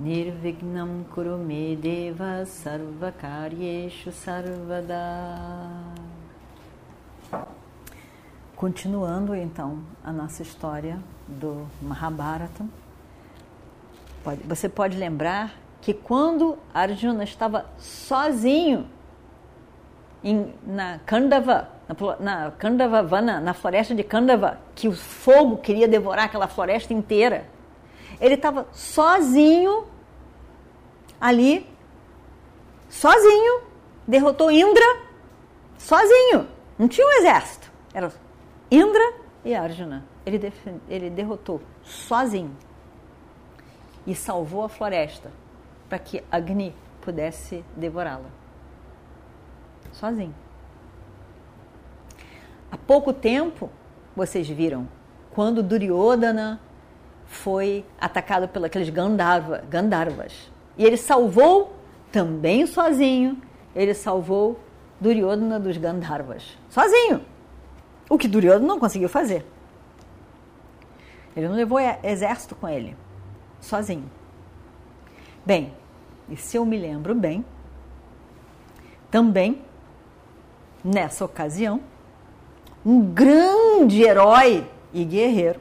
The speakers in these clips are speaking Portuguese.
Nirvignam Kurume Deva Sarvakaryeshu Sarvada. Continuando então a nossa história do Mahabharata, pode, você pode lembrar que quando Arjuna estava sozinho em, na Kandava, na, na na floresta de Kandava, que o fogo queria devorar aquela floresta inteira, ele estava sozinho ali, sozinho, derrotou Indra, sozinho, não tinha um exército, era Indra e Arjuna. Ele, ele derrotou sozinho e salvou a floresta para que Agni pudesse devorá-la. Sozinho. Há pouco tempo, vocês viram, quando Duryodhana foi atacado pelos Gandharva, Gandharvas. E ele salvou, também sozinho, ele salvou Duryodhana dos Gandharvas. Sozinho. O que Duryodhana não conseguiu fazer. Ele não levou exército com ele, sozinho. Bem, e se eu me lembro bem, também, nessa ocasião, um grande herói e guerreiro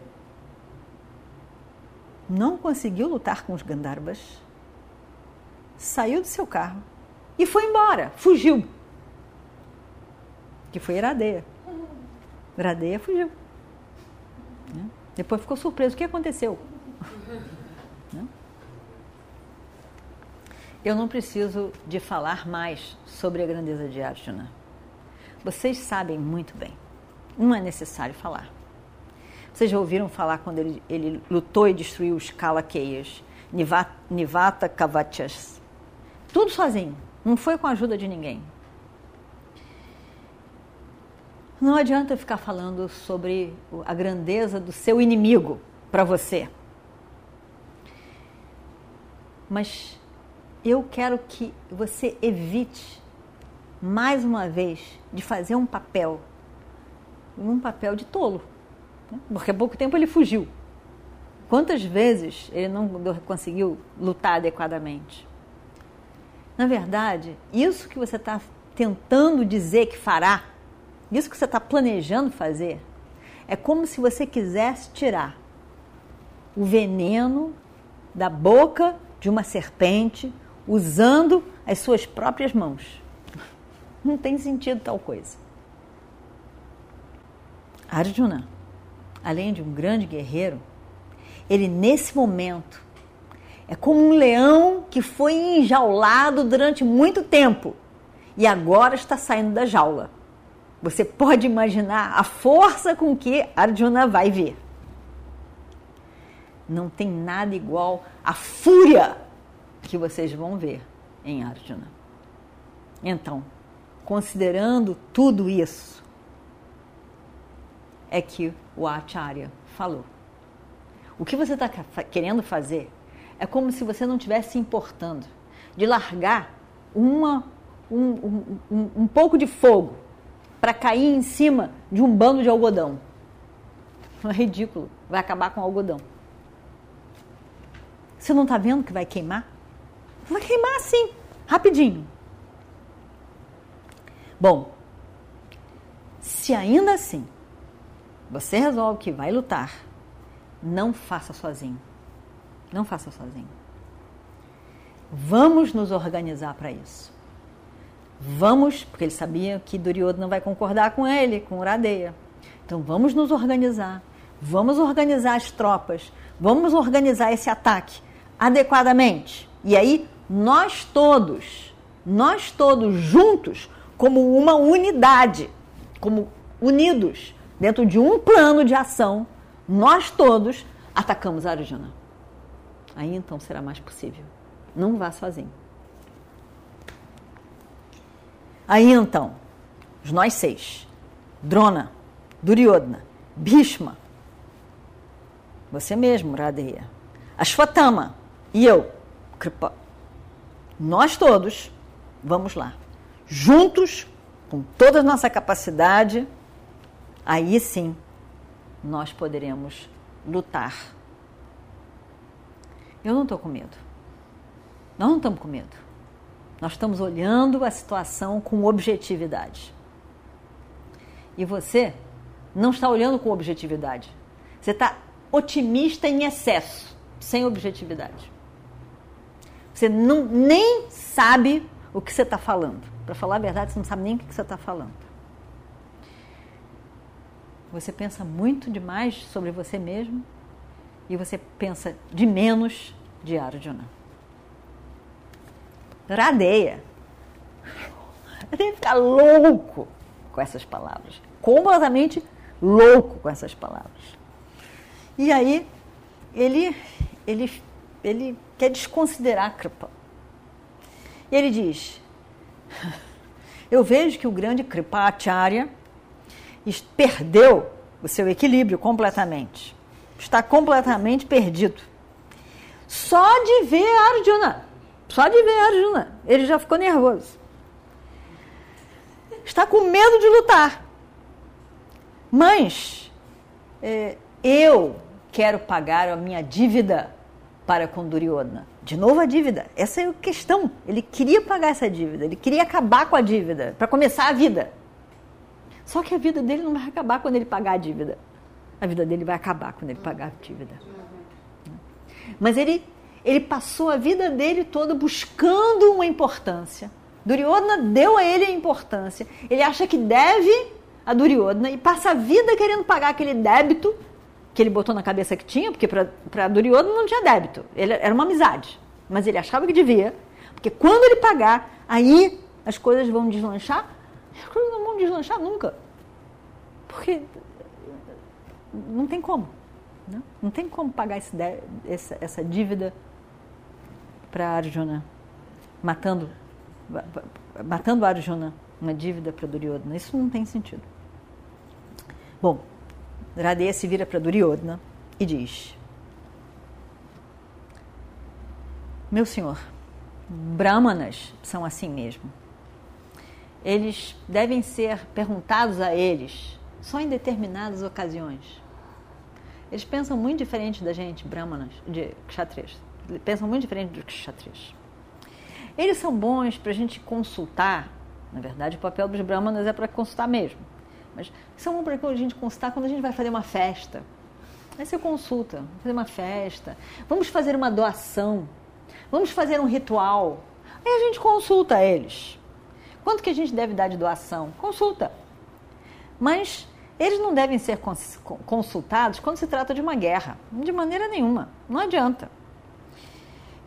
não conseguiu lutar com os Gandharvas, saiu do seu carro e foi embora, fugiu. Que foi Iradeia. Iradeia fugiu. Né? Depois ficou surpreso. O que aconteceu? Né? Eu não preciso de falar mais sobre a grandeza de Arjuna. Vocês sabem muito bem. Não é necessário falar. Vocês já ouviram falar quando ele, ele lutou e destruiu os Kalakeyas, Nivata Kavachas. Tudo sozinho. Não foi com a ajuda de ninguém. Não adianta ficar falando sobre a grandeza do seu inimigo para você. Mas eu quero que você evite, mais uma vez, de fazer um papel, um papel de tolo. Né? Porque há pouco tempo ele fugiu. Quantas vezes ele não conseguiu lutar adequadamente? Na verdade, isso que você está tentando dizer que fará isso que você está planejando fazer é como se você quisesse tirar o veneno da boca de uma serpente usando as suas próprias mãos. Não tem sentido tal coisa. Arjuna, além de um grande guerreiro, ele nesse momento é como um leão que foi enjaulado durante muito tempo e agora está saindo da jaula. Você pode imaginar a força com que Arjuna vai ver. Não tem nada igual a fúria que vocês vão ver em Arjuna. Então, considerando tudo isso, é que o Acharya falou. O que você está querendo fazer é como se você não estivesse se importando de largar uma, um, um, um, pouco de fogo para cair em cima de um bando de algodão. É ridículo, vai acabar com o algodão. Você não está vendo que vai queimar? Vai queimar assim, rapidinho. Bom, se ainda assim você resolve que vai lutar, não faça sozinho. Não faça sozinho. Vamos nos organizar para isso. Vamos, porque ele sabia que Duryodhana não vai concordar com ele, com Uradeia. Então vamos nos organizar, vamos organizar as tropas, vamos organizar esse ataque adequadamente. E aí nós todos, nós todos juntos, como uma unidade, como unidos dentro de um plano de ação, nós todos atacamos Arjuna. Aí então será mais possível. Não vá sozinho. Aí então, nós seis, Drona, Duryodhana, Bhishma, você mesmo, Radeya, Ashwatthama e eu, Kripa, nós todos, vamos lá, juntos, com toda a nossa capacidade, aí sim nós poderemos lutar. Eu não estou com medo. Nós não estamos com medo. Nós estamos olhando a situação com objetividade. E você não está olhando com objetividade. Você está otimista em excesso, sem objetividade. Você não, nem sabe o que você está falando. Para falar a verdade, você não sabe nem o que você está falando. Você pensa muito demais sobre você mesmo e você pensa de menos de Arjuna. Radeia. Ele ficar louco com essas palavras. Completamente louco com essas palavras. E aí, ele, ele, ele quer desconsiderar Kripa. E ele diz: Eu vejo que o grande Kripacharya perdeu o seu equilíbrio completamente. Está completamente perdido. Só de ver Arjuna só de ver Arjuna, ele já ficou nervoso. Está com medo de lutar. Mas é, eu quero pagar a minha dívida para com Duryodhana. De novo a dívida. Essa é a questão. Ele queria pagar essa dívida, ele queria acabar com a dívida para começar a vida. Só que a vida dele não vai acabar quando ele pagar a dívida. A vida dele vai acabar quando ele pagar a dívida. Mas ele ele passou a vida dele toda buscando uma importância. Duryodhana deu a ele a importância. Ele acha que deve a Duryodhana e passa a vida querendo pagar aquele débito que ele botou na cabeça que tinha, porque para Duryodhana não tinha débito. Ele, era uma amizade. Mas ele achava que devia, porque quando ele pagar, aí as coisas vão deslanchar. As coisas não vão deslanchar nunca. Porque não tem como. Né? não tem como pagar esse, essa, essa dívida para Arjuna, matando, matando Arjuna, uma dívida para Duryodhana. Isso não tem sentido. Bom, Radeya se vira para Duryodhana e diz: Meu senhor, brahmanas são assim mesmo. Eles devem ser perguntados a eles só em determinadas ocasiões. Eles pensam muito diferente da gente, brahmanas, de kshatriyas pensam muito diferente dos kshatriyas. Eles são bons para a gente consultar. Na verdade, o papel dos brahmanas é para consultar mesmo. Mas são bons para a gente consultar quando a gente vai fazer uma festa. Aí você consulta, fazer uma festa. Vamos fazer uma doação. Vamos fazer um ritual. Aí a gente consulta eles. Quanto que a gente deve dar de doação? Consulta. Mas eles não devem ser consultados quando se trata de uma guerra. De maneira nenhuma. Não adianta.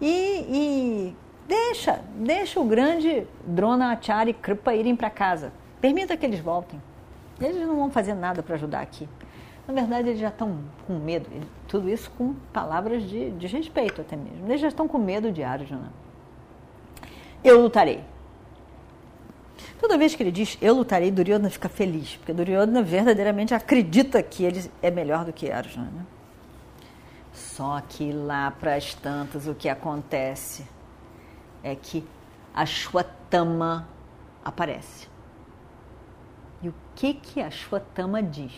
E, e deixa, deixa o grande Drona Acharya e Kripa irem para casa. Permita que eles voltem. Eles não vão fazer nada para ajudar aqui. Na verdade, eles já estão com medo. Tudo isso com palavras de, de respeito até mesmo. Eles já estão com medo de Arjuna. Eu lutarei. Toda vez que ele diz eu lutarei, Duryodhana fica feliz, porque Duryodhana verdadeiramente acredita que ele é melhor do que Arjuna. Né? Só que lá para as tantas o que acontece é que a Shwatama aparece. E o que que a Shwatama diz?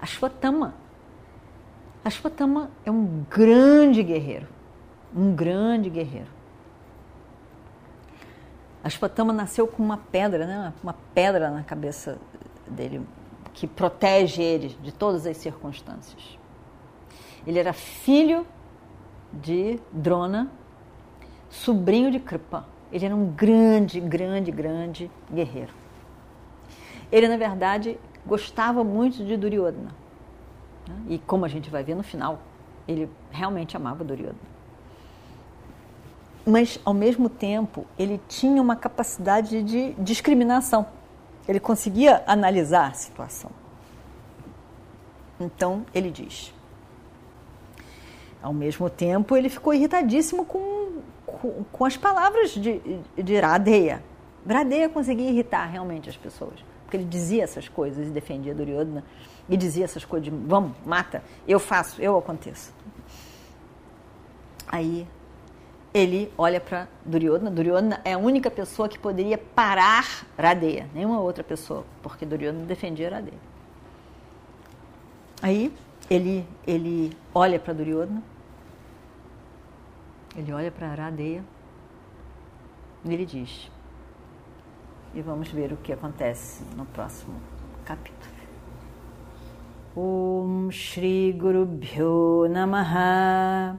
A Shwatama, a Shwatama é um grande guerreiro, um grande guerreiro. A Shwatama nasceu com uma pedra, né? uma pedra na cabeça dele, que protege ele de todas as circunstâncias. Ele era filho de Drona, sobrinho de Kripa. Ele era um grande, grande, grande guerreiro. Ele, na verdade, gostava muito de Duryodhana. Né? E como a gente vai ver no final, ele realmente amava Duryodhana. Mas, ao mesmo tempo, ele tinha uma capacidade de discriminação. Ele conseguia analisar a situação. Então, ele diz: ao mesmo tempo, ele ficou irritadíssimo com, com, com as palavras de, de Iradeia. Radeya conseguia irritar realmente as pessoas, porque ele dizia essas coisas e defendia Duryodhana e dizia essas coisas de vamos, mata, eu faço, eu aconteço. Aí ele olha para Duryodhana. Duryodhana é a única pessoa que poderia parar Radeya, nenhuma outra pessoa, porque Duryodhana defendia Radeya. Aí ele, ele olha para Duryodhana, ele olha para Radeya e ele diz: e vamos ver o que acontece no próximo capítulo. Om Shri Guru Bhyo Namaha